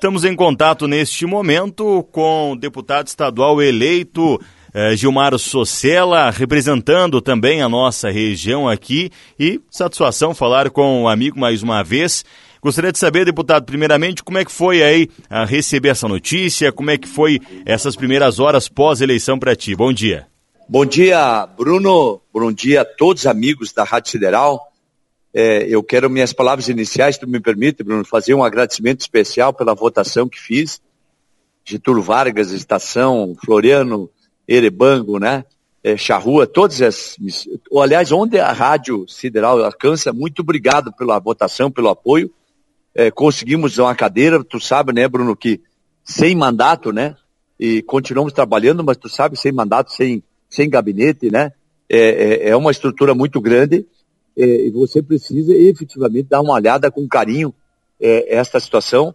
Estamos em contato neste momento com o deputado estadual eleito eh, Gilmar Socella, representando também a nossa região aqui e satisfação falar com o amigo mais uma vez. Gostaria de saber, deputado, primeiramente, como é que foi aí a receber essa notícia, como é que foi essas primeiras horas pós-eleição para ti. Bom dia. Bom dia, Bruno. Bom dia a todos os amigos da Rádio Federal. É, eu quero minhas palavras iniciais, tu me permite, Bruno, fazer um agradecimento especial pela votação que fiz. Getúlio Vargas, Estação, Floriano, Erebango, né? É, Charrua, todas as. Aliás, onde a Rádio Sideral alcança, muito obrigado pela votação, pelo apoio. É, conseguimos uma cadeira, tu sabe, né, Bruno, que sem mandato, né? E continuamos trabalhando, mas tu sabe, sem mandato, sem, sem gabinete, né? É, é, é uma estrutura muito grande é, e você precisa efetivamente dar uma olhada com carinho é, esta situação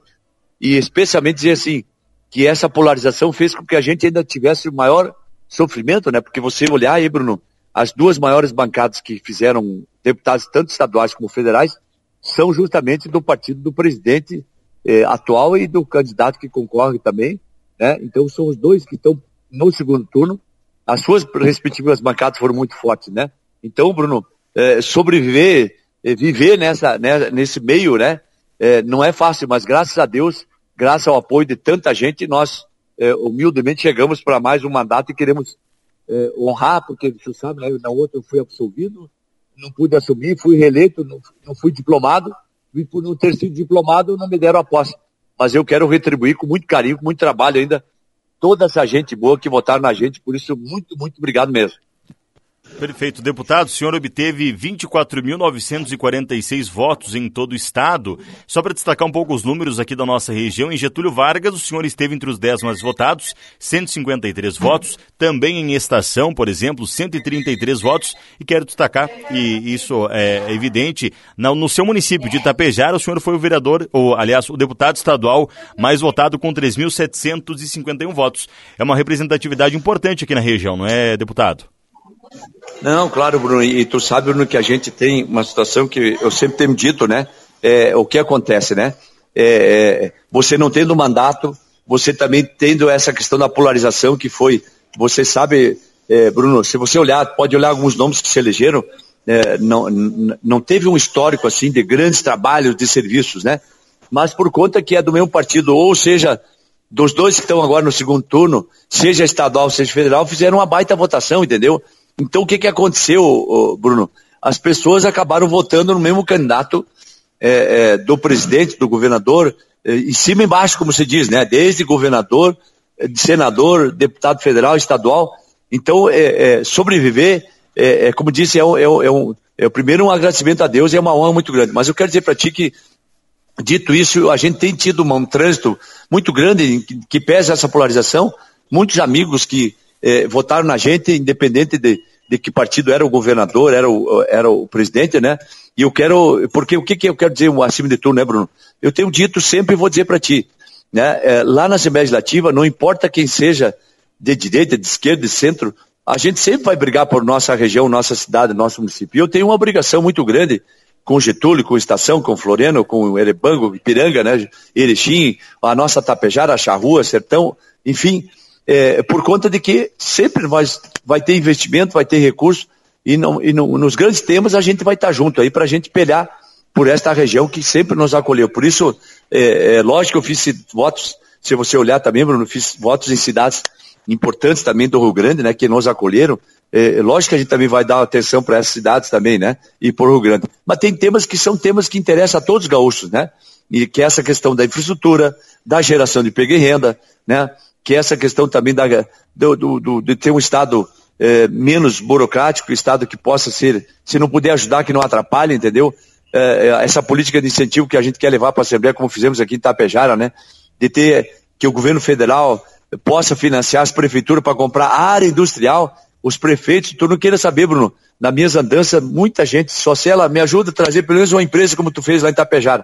e especialmente dizer assim, que essa polarização fez com que a gente ainda tivesse o maior sofrimento, né? Porque você olhar aí, Bruno, as duas maiores bancadas que fizeram deputados, tanto estaduais como federais, são justamente do partido do presidente eh, atual e do candidato que concorre também, né? Então são os dois que estão no segundo turno. As suas respectivas bancadas foram muito fortes, né? Então, Bruno, eh, sobreviver, eh, viver nessa, né, nesse meio, né? Eh, não é fácil, mas graças a Deus, graças ao apoio de tanta gente, nós eh, humildemente chegamos para mais um mandato e queremos eh, honrar, porque você sabe, né, na outra eu fui absolvido, não pude assumir, fui reeleito, não, não fui diplomado, e por não ter sido diplomado não me deram a posse. Mas eu quero retribuir com muito carinho, com muito trabalho ainda, toda essa gente boa que votaram na gente, por isso muito, muito obrigado mesmo. Perfeito. Deputado, o senhor obteve 24.946 votos em todo o estado. Só para destacar um pouco os números aqui da nossa região, em Getúlio Vargas, o senhor esteve entre os 10 mais votados, 153 votos. Também em Estação, por exemplo, 133 votos. E quero destacar, e isso é evidente, no seu município de Itapejara, o senhor foi o vereador, ou aliás, o deputado estadual mais votado com 3.751 votos. É uma representatividade importante aqui na região, não é, deputado? Não, claro, Bruno, e tu sabe, Bruno, que a gente tem uma situação que eu sempre tenho dito, né? É, o que acontece, né? É, é, você não tendo mandato, você também tendo essa questão da polarização que foi, você sabe, é, Bruno, se você olhar, pode olhar alguns nomes que se elegeram, é, não, não teve um histórico assim de grandes trabalhos de serviços, né? Mas por conta que é do mesmo partido, ou seja, dos dois que estão agora no segundo turno, seja estadual, seja federal, fizeram uma baita votação, entendeu? Então o que, que aconteceu, Bruno? As pessoas acabaram votando no mesmo candidato é, é, do presidente, do governador, é, em cima e embaixo, como se diz, né? Desde governador, é, senador, deputado federal, estadual. Então, é, é, sobreviver, como disse, é, um, é, o primeiro um agradecimento a Deus e é uma honra muito grande. Mas eu quero dizer para ti que, dito isso, a gente tem tido um trânsito muito grande que, que pesa essa polarização. Muitos amigos que eh, votaram na gente, independente de, de que partido era o governador, era o, era o presidente, né? E eu quero, porque o que, que eu quero dizer acima de tudo, né, Bruno? Eu tenho dito sempre e vou dizer para ti, né? É, lá na Assembleia Legislativa, não importa quem seja de direita, de esquerda, de centro, a gente sempre vai brigar por nossa região, nossa cidade, nosso município. Eu tenho uma obrigação muito grande com Getúlio, com Estação, com Floriano, com Erebango, Ipiranga, né? Erechim, a nossa Tapejara, Charrua, Sertão, enfim, é, por conta de que sempre vai, vai ter investimento, vai ter recurso, e, não, e nos grandes temas a gente vai estar junto aí para a gente pelear por esta região que sempre nos acolheu. Por isso, é, é lógico que eu fiz votos, se você olhar também, Bruno, fiz votos em cidades importantes também do Rio Grande, né, que nos acolheram. É, lógico que a gente também vai dar atenção para essas cidades também, né, e por Rio Grande. Mas tem temas que são temas que interessam a todos os gaúchos, né, e que é essa questão da infraestrutura, da geração de emprego e renda, né, que é essa questão também da, do, do, do de ter um Estado é, menos burocrático, Estado que possa ser, se não puder ajudar, que não atrapalhe, entendeu? É essa política de incentivo que a gente quer levar para a Assembleia, como fizemos aqui em Tapejara, né? De ter que o governo federal possa financiar as prefeituras para comprar área industrial, os prefeitos, tu não queira saber, Bruno, nas minhas andanças, muita gente, só se ela me ajuda a trazer pelo menos uma empresa como tu fez lá em Tapejara,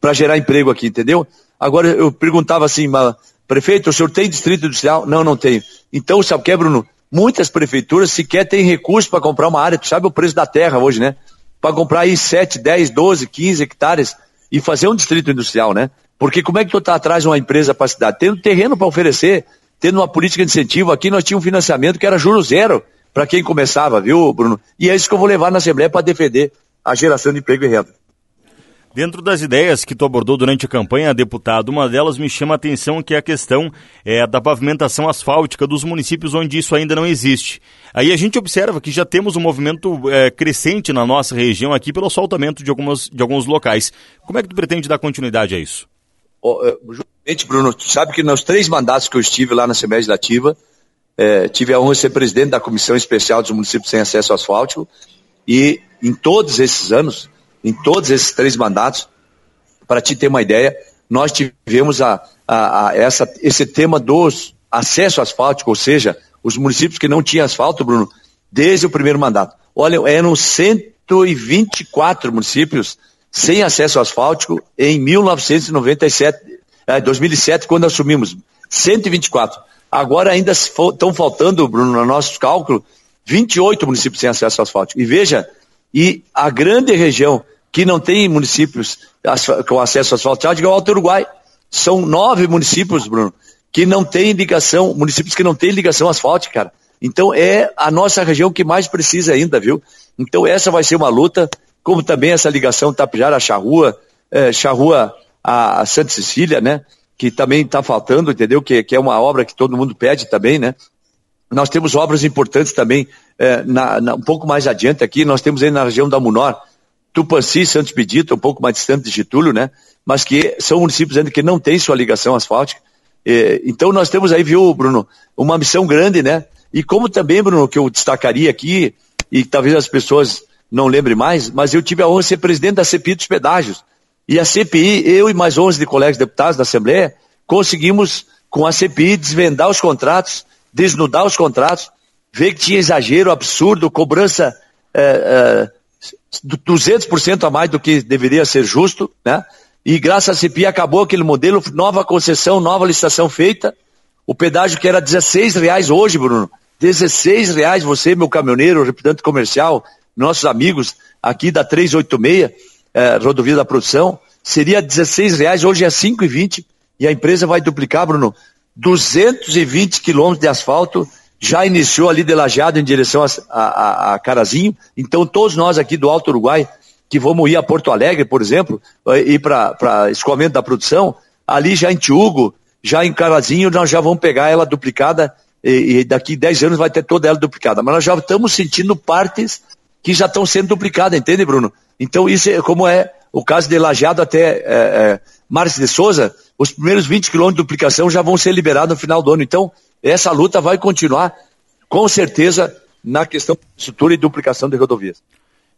para gerar emprego aqui, entendeu? Agora eu perguntava assim, mas Prefeito, o senhor tem distrito industrial? Não, não tenho. Então, sabe o que, Bruno? Muitas prefeituras sequer têm recurso para comprar uma área. Tu sabe o preço da terra hoje, né? Para comprar aí 7, 10, 12, 15 hectares e fazer um distrito industrial, né? Porque como é que tu tá atrás de uma empresa para a cidade? Tendo terreno para oferecer, tendo uma política de incentivo, aqui nós tínhamos um financiamento que era juro zero para quem começava, viu, Bruno? E é isso que eu vou levar na Assembleia para defender a geração de emprego e renda. Dentro das ideias que tu abordou durante a campanha, deputado, uma delas me chama a atenção que é a questão é, da pavimentação asfáltica dos municípios onde isso ainda não existe. Aí a gente observa que já temos um movimento é, crescente na nossa região aqui pelo asfaltamento de, algumas, de alguns locais. Como é que tu pretende dar continuidade a isso? Oh, justamente, Bruno, tu sabe que nos três mandatos que eu estive lá na Assembleia Legislativa, é, tive a honra de ser presidente da Comissão Especial dos Municípios Sem Acesso Asfáltico e em todos esses anos em todos esses três mandatos. Para te ter uma ideia, nós tivemos a, a, a essa, esse tema dos acesso asfáltico, ou seja, os municípios que não tinham asfalto, Bruno, desde o primeiro mandato. Olha, eram 124 municípios sem acesso asfáltico em 1997, é, 2007, quando assumimos. 124. Agora ainda estão faltando, Bruno, no nosso cálculo, 28 municípios sem acesso asfáltico. E veja, e a grande região que não tem municípios com acesso asfaltado, igual ao Uruguai. São nove municípios, Bruno, que não têm ligação, municípios que não têm ligação asfáltica, cara. Então é a nossa região que mais precisa ainda, viu? Então essa vai ser uma luta, como também essa ligação Tapijara a Charrua, é, Charrua a, Santa Cecília, né? Que também está faltando, entendeu? Que, que é uma obra que todo mundo pede também, né? Nós temos obras importantes também, é, na, na, um pouco mais adiante aqui, nós temos aí na região da Munor, Tupanci, Santos Bedito, um pouco mais distante de Getúlio, né? Mas que são municípios ainda que não têm sua ligação asfáltica. então nós temos aí, viu, Bruno, uma missão grande, né? E como também, Bruno, que eu destacaria aqui, e talvez as pessoas não lembrem mais, mas eu tive a honra de ser presidente da CPI dos pedágios. E a CPI, eu e mais 11 de colegas deputados da Assembleia, conseguimos, com a CPI, desvendar os contratos, desnudar os contratos, ver que tinha exagero, absurdo, cobrança é, é, 200% a mais do que deveria ser justo, né? E graças à CPI acabou aquele modelo, nova concessão, nova licitação feita. O pedágio que era 16 reais hoje, Bruno, 16 reais você, meu caminhoneiro, representante comercial, nossos amigos aqui da 386, eh, rodovia da produção, seria 16 reais, hoje é 5,20 e a empresa vai duplicar, Bruno, 220 quilômetros de asfalto já iniciou ali de Lajeado em direção a, a, a, Carazinho. Então, todos nós aqui do Alto Uruguai, que vamos ir a Porto Alegre, por exemplo, eh, ir para escoamento da produção, ali já em Tiugo, já em Carazinho, nós já vamos pegar ela duplicada e, e daqui 10 anos vai ter toda ela duplicada. Mas nós já estamos sentindo partes que já estão sendo duplicadas, entende, Bruno? Então, isso é como é o caso de Lajeado até é, é, Márcio de Souza, os primeiros 20 quilômetros de duplicação já vão ser liberados no final do ano. Então, essa luta vai continuar, com certeza, na questão de estrutura e duplicação de rodovias.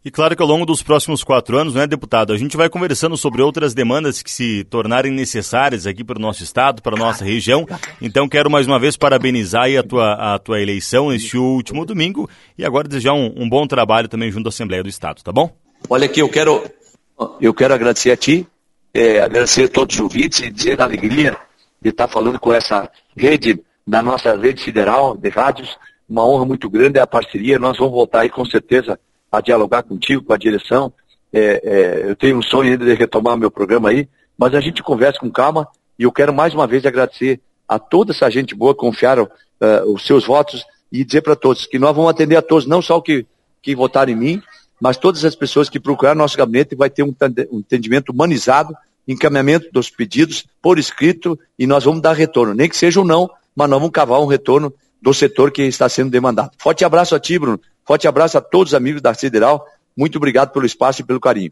E claro que ao longo dos próximos quatro anos, né, deputado, a gente vai conversando sobre outras demandas que se tornarem necessárias aqui para o nosso estado, para a nossa região. Então quero mais uma vez parabenizar a tua, a tua eleição neste último domingo e agora desejar um, um bom trabalho também junto à Assembleia do Estado, tá bom? Olha aqui, eu quero, eu quero agradecer a ti, é, agradecer a todos os ouvintes e dizer a alegria de estar falando com essa rede da nossa rede federal de rádios. Uma honra muito grande é a parceria. Nós vamos voltar aí com certeza a dialogar contigo, com a direção. É, é, eu tenho um sonho ainda de retomar meu programa aí, mas a gente conversa com calma e eu quero mais uma vez agradecer a toda essa gente boa que confiaram uh, os seus votos e dizer para todos que nós vamos atender a todos, não só que, que votaram em mim, mas todas as pessoas que procuraram nosso gabinete vai ter um, um entendimento humanizado, encaminhamento dos pedidos por escrito e nós vamos dar retorno, nem que seja ou não, mas nós vamos cavar um retorno do setor que está sendo demandado. Forte abraço a ti, Bruno. Forte abraço a todos os amigos da Federal. Muito obrigado pelo espaço e pelo carinho.